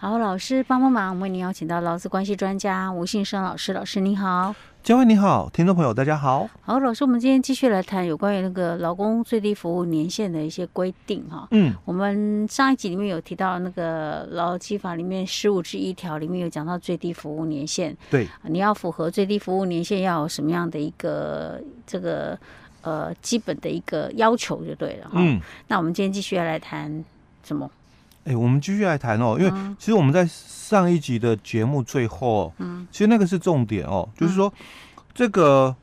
好，老师帮帮忙，我们为您邀请到劳资关系专家吴信生老师。老师您好，嘉惠你好，听众朋友大家好。好，老师，我们今天继续来谈有关于那个劳工最低服务年限的一些规定哈。嗯，我们上一集里面有提到那个劳基法里面十五之一条里面有讲到最低服务年限。对，你要符合最低服务年限要有什么样的一个这个呃基本的一个要求就对了哈。嗯，那我们今天继续要来谈什么？哎、欸，我们继续来谈哦，因为其实我们在上一集的节目最后，嗯，其实那个是重点哦，嗯、就是说这个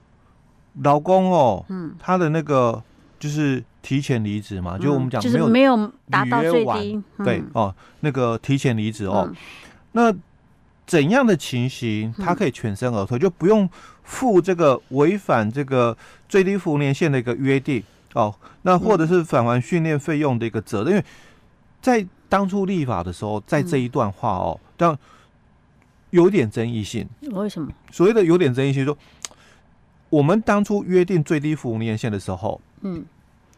劳工哦，嗯，他的那个就是提前离职嘛，嗯、就我们讲就是没有达到最低，嗯、对哦，那个提前离职哦，嗯、那怎样的情形他可以全身而退，嗯、就不用负这个违反这个最低服务年限的一个约定哦，那或者是返还训练费用的一个责任，因为在当初立法的时候，在这一段话哦，但有点争议性。为什么？所谓的有点争议性，说我们当初约定最低服务年限的时候，嗯，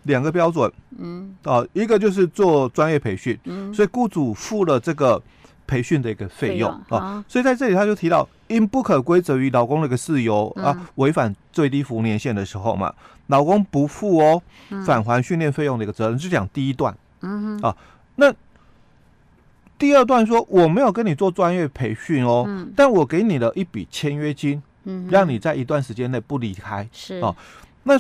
两个标准，嗯，啊，一个就是做专业培训，嗯，所以雇主付了这个培训的一个费用啊，所以在这里他就提到，因不可归责于劳工的一个事由啊，违反最低服务年限的时候嘛，劳工不付哦返还训练费用的一个责任，就讲第一段，嗯哼。啊，那。第二段说，我没有跟你做专业培训哦，嗯、但我给你了一笔签约金，嗯、让你在一段时间内不离开。是哦，那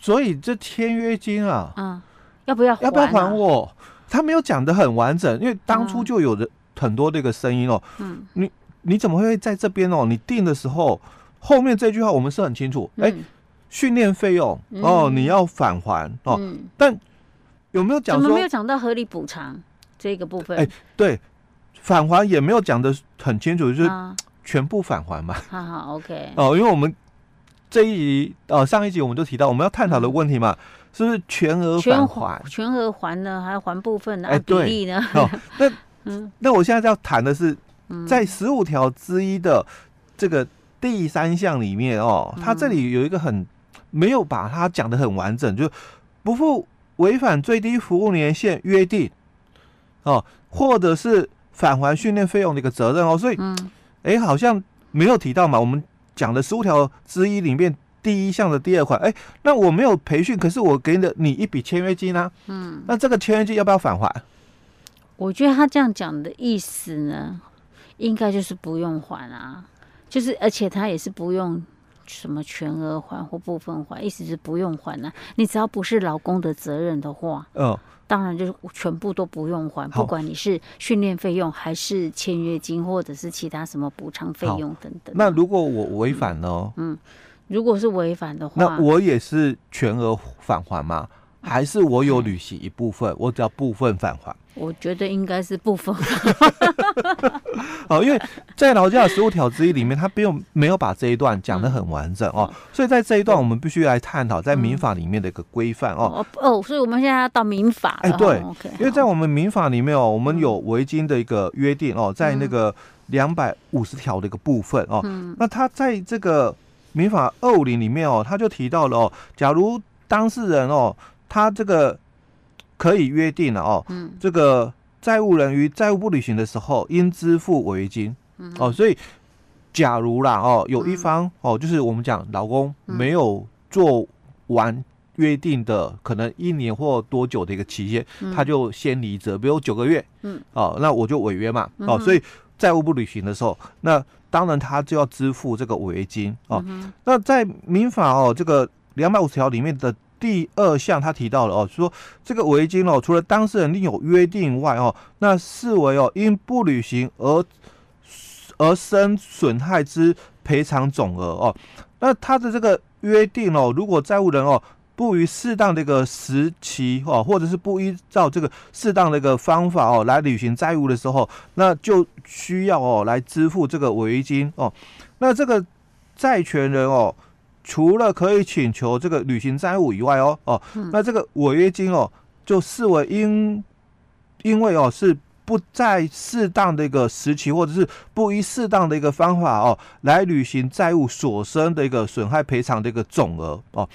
所以这签约金啊，嗯，要不要、啊、要不要还我？他没有讲的很完整，因为当初就有的很多这个声音哦。嗯，你你怎么会在这边哦？你定的时候后面这句话我们是很清楚，哎、嗯，训练费用哦，你要返还哦，嗯、但有没有讲说？怎么没有讲到合理补偿？这个部分，哎，对，返还也没有讲的很清楚，就是全部返还嘛。好好，OK。哦，因为我们这一集，呃，上一集我们就提到我们要探讨的问题嘛，是不是全额返还？全额还呢，还要还部分呢？哎，比例呢？哦，那，嗯，那我现在要谈的是，在十五条之一的这个第三项里面哦，它这里有一个很没有把它讲的很完整，就不负违反最低服务年限约定。哦，或者是返还训练费用的一个责任哦，所以，嗯，哎，好像没有提到嘛。我们讲的十五条之一里面第一项的第二款，哎，那我没有培训，可是我给了你一笔签约金啊，嗯，那这个签约金要不要返还？我觉得他这样讲的意思呢，应该就是不用还啊，就是而且他也是不用什么全额还或部分还，意思是不用还啊。你只要不是老公的责任的话，嗯。当然就是全部都不用还，不管你是训练费用还是签约金，或者是其他什么补偿费用等等。那如果我违反呢？嗯，如果是违反的话，那我也是全额返还吗？还是我有履行一部分，我只要部分返还？我觉得应该是部分。哦，因为在劳基法十五条之一里面，他不用没有把这一段讲的很完整哦，所以在这一段我们必须来探讨在民法里面的一个规范哦。哦，所以我们现在要到民法。哎，对，因为在我们民法里面哦，我们有维金的一个约定哦，在那个两百五十条的一个部分哦，那他在这个民法二五零里面哦，他就提到了哦，假如当事人哦，他这个。可以约定了哦，嗯，这个债务人于债务不履行的时候，应支付违约金，嗯、哦，所以假如啦哦，有一方、嗯、哦，就是我们讲老公没有做完约定的，可能一年或多久的一个期限，嗯、他就先离职，比如九个月，嗯，哦，那我就违约嘛，哦，所以债务不履行的时候，那当然他就要支付这个违约金。哦。嗯、那在民法哦这个两百五十条里面的。第二项，他提到了哦，说这个违约金哦，除了当事人另有约定外哦，那视为哦因不履行而而生损害之赔偿总额哦。那他的这个约定哦，如果债务人哦不于适当的一个时期哦，或者是不依照这个适当的一个方法哦来履行债务的时候，那就需要哦来支付这个违约金哦。那这个债权人哦。除了可以请求这个履行债务以外哦哦，那这个违约金哦，就视为因因为哦是不在适当的一个时期，或者是不依适当的一个方法哦来履行债务所生的一个损害赔偿的一个总额哦。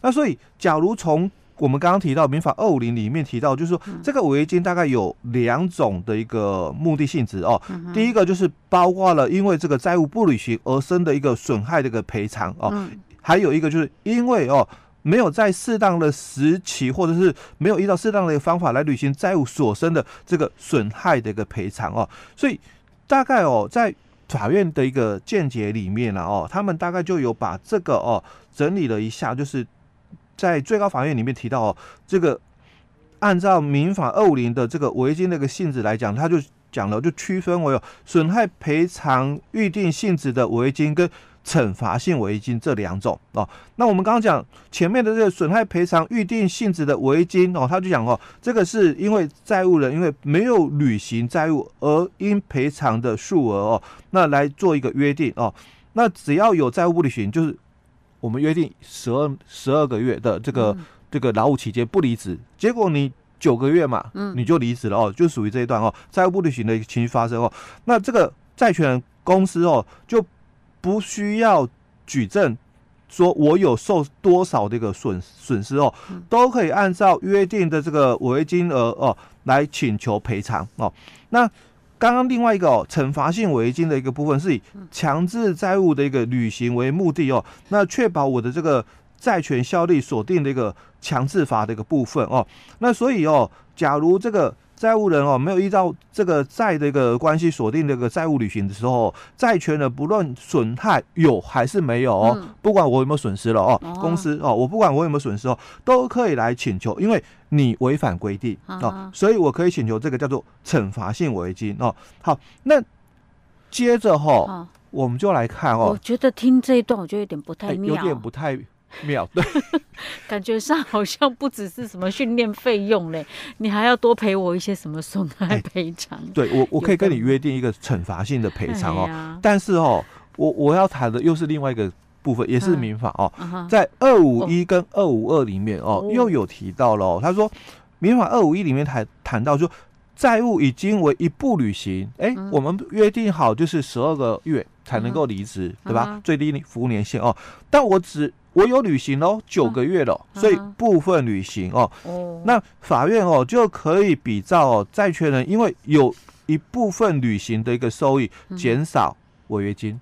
那所以，假如从我们刚刚提到民法二五零里面提到，就是说这个违约金大概有两种的一个目的性质哦。第一个就是包括了因为这个债务不履行而生的一个损害的一个赔偿哦，还有一个就是因为哦没有在适当的时期或者是没有依照适当的一个方法来履行债务所生的这个损害的一个赔偿哦。所以大概哦在法院的一个见解里面呢哦，他们大概就有把这个哦整理了一下，就是。在最高法院里面提到哦，这个按照民法二五零的这个违约金的一个性质来讲，他就讲了，就区分为有损害赔偿预定性质的违约金跟惩罚性违约金这两种哦。那我们刚刚讲前面的这个损害赔偿预定性质的违约金哦，他就讲哦，这个是因为债务人因为没有履行债务而应赔偿的数额哦，那来做一个约定哦。那只要有债务不履行，就是。我们约定十二十二个月的这个、嗯、这个劳务期间不离职，结果你九个月嘛，嗯，你就离职了哦，就属于这一段哦，债务不履行的情形发生哦，那这个债权人公司哦就不需要举证说我有受多少这个损损失哦，都可以按照约定的这个违约金额哦来请求赔偿哦，那。刚刚另外一个哦，惩罚性违约金的一个部分是以强制债务的一个履行为目的哦，那确保我的这个债权效力锁定的一个强制法的一个部分哦，那所以哦，假如这个。债务人哦，没有依照这个债的一个关系锁定这个债务履行的时候，债权人不论损害有还是没有哦，不管我有没有损失了哦，公司哦，我不管我有没有损失哦，都可以来请求，因为你违反规定哦，所以我可以请求这个叫做惩罚性违约金哦。好，那接着哈，我们就来看哦。我觉得听这一段，我觉得有点不太妙，有点不太。妙，对，感觉上好像不只是什么训练费用嘞，你还要多赔我一些什么损害赔偿？对我，我可以跟你约定一个惩罚性的赔偿哦。但是哦，我我要谈的又是另外一个部分，也是民法哦，在二五一跟二五二里面哦，又有提到了。他说，民法二五一里面谈谈到说，债务已经为一步履行，哎，我们约定好就是十二个月才能够离职，对吧？最低服务年限哦，但我只。我有履行哦，九个月了，所以部分履行哦。那法院哦就可以比照哦，债权人因为有一部分履行的一个收益减少违约金，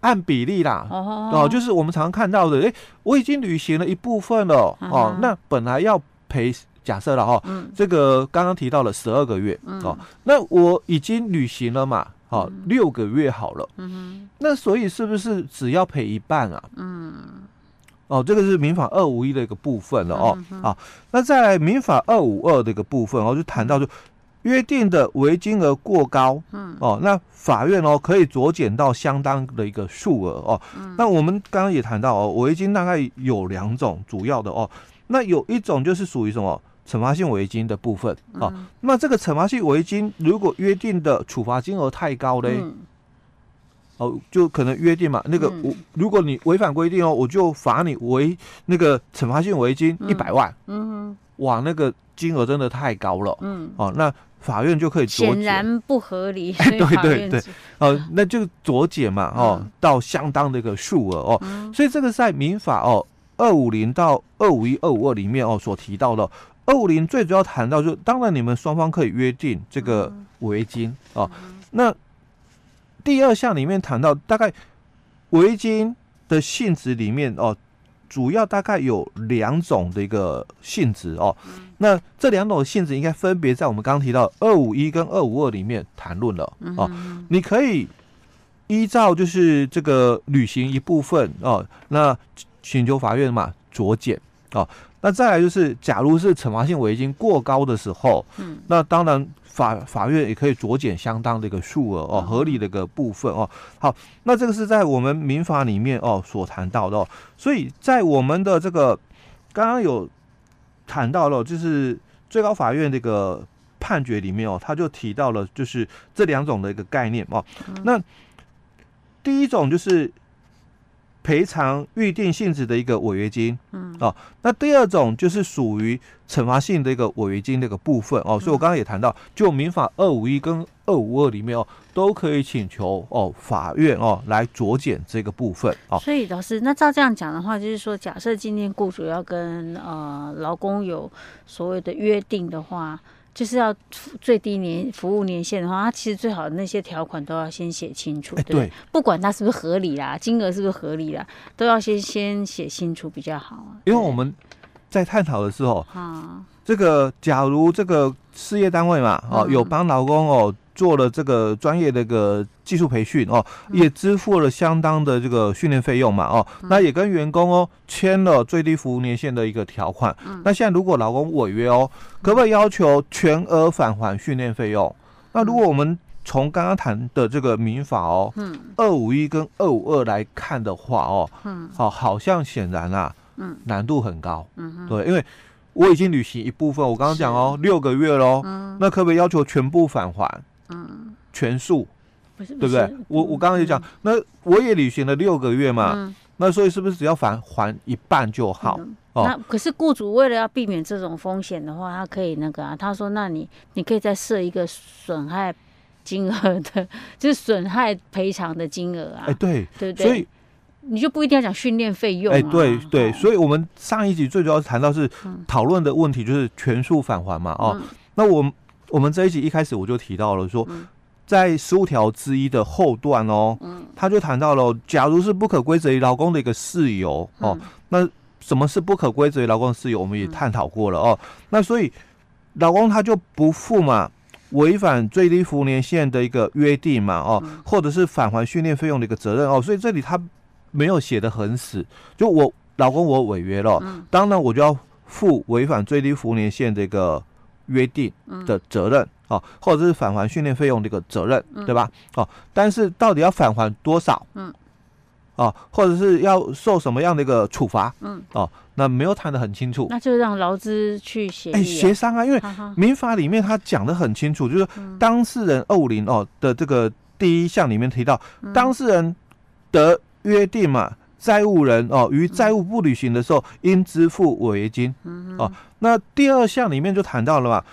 按比例啦。哦，就是我们常常看到的，诶，我已经履行了一部分了哦，那本来要赔，假设了哈，这个刚刚提到了十二个月哦，那我已经履行了嘛。好、哦，六个月好了，那所以是不是只要赔一半啊？哦，这个是民法二五一的一个部分了哦。嗯、啊，那在民法二五二的一个部分哦，就谈到就约定的违约金额过高，嗯，哦，那法院哦可以酌减到相当的一个数额哦。嗯、那我们刚刚也谈到哦，违约金大概有两种主要的哦。那有一种就是属于什么惩罚性违约金的部分啊。嗯、那这个惩罚性违约金如果约定的处罚金额太高嘞？嗯哦，就可能约定嘛，那个我如果你违反规定哦，我就罚你违那个惩罚性违约金一百万。嗯，哇，那个金额真的太高了。嗯，哦，那法院就可以显然不合理。对 对对，哦，那就酌减嘛，哦，到相当的一个数额哦。所以这个在民法哦二五零到二五一二五二里面哦所提到的，二五零最主要谈到就当然你们双方可以约定这个违约金哦，那。第二项里面谈到，大概违约金的性质里面哦，主要大概有两种的一个性质哦。那这两种性质应该分别在我们刚刚提到二五一跟二五二里面谈论了哦。你可以依照就是这个履行一部分哦，那请求法院嘛酌减哦。那再来就是，假如是惩罚性违约金过高的时候，那当然。法法院也可以酌减相当的一个数额哦，合理的一个部分哦。好，那这个是在我们民法里面哦所谈到的哦。所以在我们的这个刚刚有谈到了，就是最高法院这个判决里面哦，他就提到了就是这两种的一个概念哦。那第一种就是赔偿预定性质的一个违约金，嗯，哦，那第二种就是属于惩罚性的一个违约金的一个部分哦，所以我刚刚也谈到，就民法二五一跟二五二里面哦，都可以请求哦法院哦来酌减这个部分哦。所以老师，那照这样讲的话，就是说，假设今天雇主要跟呃劳工有所谓的约定的话。就是要最低年服务年限的话，它其实最好那些条款都要先写清楚，对，对，不管它是不是合理啦，金额是不是合理啦，都要先先写清楚比较好啊。因为我们在探讨的时候，啊，这个假如这个事业单位嘛，哦，有帮老公哦。做了这个专业的一个技术培训哦，也支付了相当的这个训练费用嘛哦，那也跟员工哦签了最低服务年限的一个条款。那现在如果劳工违约哦，可不可以要求全额返还训练费用？那如果我们从刚刚谈的这个民法哦，嗯，二五一跟二五二来看的话哦，嗯，好，好像显然啊，嗯，难度很高，嗯，对，因为我已经履行一部分，我刚刚讲哦，六个月喽，嗯，那可不可以要求全部返还？嗯，全数，不是对不对？我我刚刚就讲，那我也履行了六个月嘛，那所以是不是只要返还一半就好？哦，那可是雇主为了要避免这种风险的话，他可以那个啊，他说，那你你可以再设一个损害金额的，就是损害赔偿的金额啊。哎，对，对不对？所以你就不一定要讲训练费用。哎，对对，所以我们上一集最主要谈到是讨论的问题就是全数返还嘛。哦，那我。我们这一集一开始我就提到了说，在十五条之一的后段哦，他就谈到了，假如是不可归责于劳工的一个事由哦，那什么是不可归责于劳工的事由，我们也探讨过了哦。那所以劳工他就不付嘛违反最低服务年限的一个约定嘛哦，或者是返还训练费用的一个责任哦。所以这里他没有写的很死，就我老公我违约了，当然我就要负违反最低服务年限的一个。约定的责任啊、嗯，或者是返还训练费用的一个责任，嗯、对吧？哦，但是到底要返还多少？嗯，哦，或者是要受什么样的一个处罚？嗯，哦，那没有谈得很清楚，那就让劳资去协哎协商啊，因为民法里面他讲得很清楚，就是当事人二五零哦的这个第一项里面提到，当事人的约定嘛。债务人哦，于债务不履行的时候，应支付违约金。哦，那第二项里面就谈到了嘛，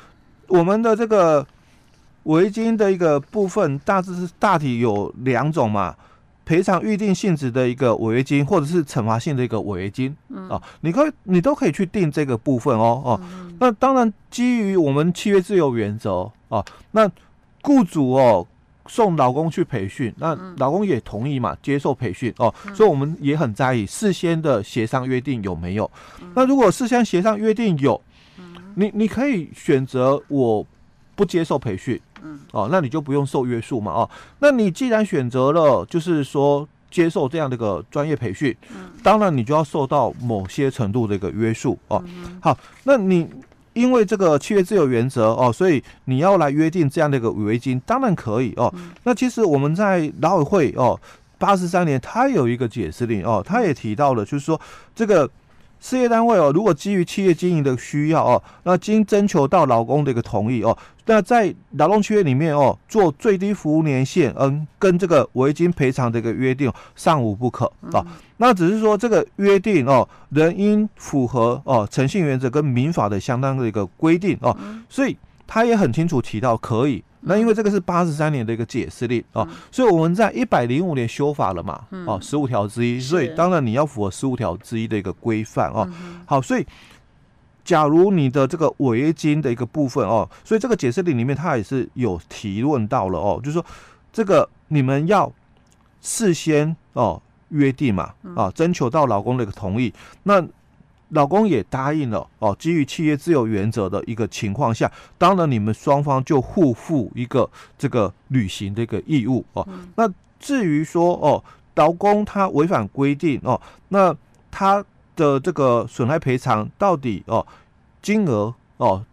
我们的这个违约金的一个部分，大致是大体有两种嘛，赔偿预定性质的一个违约金，或者是惩罚性的一个违约金。哦，你可以，你都可以去定这个部分哦。哦，那当然基于我们契约自由原则哦，那雇主哦。送老公去培训，那老公也同意嘛，接受培训哦，所以我们也很在意事先的协商约定有没有。那如果事先协商约定有，你你可以选择我不接受培训，哦，那你就不用受约束嘛，哦，那你既然选择了，就是说接受这样的一个专业培训，当然你就要受到某些程度的一个约束哦。好，那你。因为这个契约自由原则哦，所以你要来约定这样的一个违约金，当然可以哦。那其实我们在劳委会哦，八十三年他有一个解释令哦，他也提到了，就是说这个。事业单位哦，如果基于企业经营的需要哦，那经征求到劳工的一个同意哦，那在劳动契约里面哦，做最低服务年限，嗯，跟这个违约金赔偿的一个约定，尚无不可啊。那只是说这个约定哦，仍应符合哦诚信原则跟民法的相当的一个规定哦，所以他也很清楚提到可以。那因为这个是八十三年的一个解释令哦，所以我们在一百零五年修法了嘛，哦，十五条之一，所以当然你要符合十五条之一的一个规范哦。好，所以假如你的这个违约金的一个部分哦，所以这个解释令里面它也是有提问到了哦，就是说这个你们要事先哦约定嘛，啊，征求到老公的一个同意，那。老公也答应了哦，基于契约自由原则的一个情况下，当然你们双方就互负一个这个履行的一个义务哦。那至于说哦，劳工他违反规定哦，那他的这个损害赔偿到底哦金额哦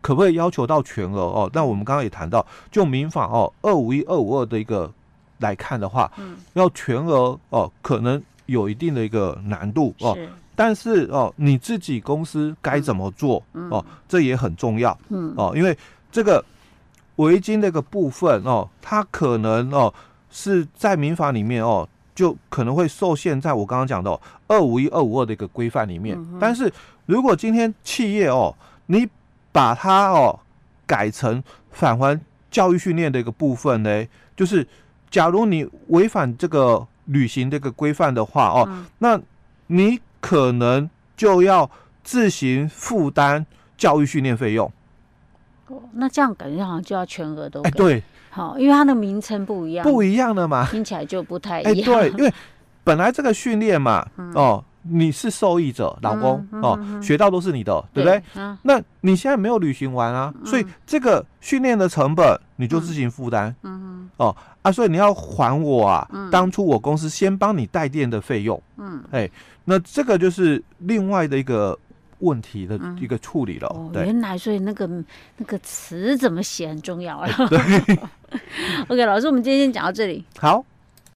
可不可以要求到全额哦？那我们刚刚也谈到，就民法哦二五一二五二的一个来看的话，嗯要全额哦，可能有一定的一个难度哦。但是哦，你自己公司该怎么做哦？这也很重要。嗯哦，因为这个违约金这个部分哦，它可能哦是在民法里面哦就可能会受限在我刚刚讲的二五一、二五二的一个规范里面。嗯、但是如果今天企业哦，你把它哦改成返还教育训练的一个部分呢，就是假如你违反这个履行这个规范的话哦，嗯、那你可能就要自行负担教育训练费用。哦，那这样感觉好像就要全额都哎对。好，因为它的名称不一样，不一样的嘛，听起来就不太一样。哎，对，因为本来这个训练嘛，嗯、哦，你是受益者，老公、哦，嗯、学到都是你的，对，对不对？嗯、那你现在没有履行完啊，嗯、所以这个训练的成本你就自行负担。嗯嗯。哦啊，所以你要还我啊，嗯、当初我公司先帮你带电的费用。嗯。哎，那这个就是另外的一个。问题的一个处理了，嗯哦、对原来所以那个那个词怎么写很重要啊。对。OK，老师，我们今天先讲到这里。好。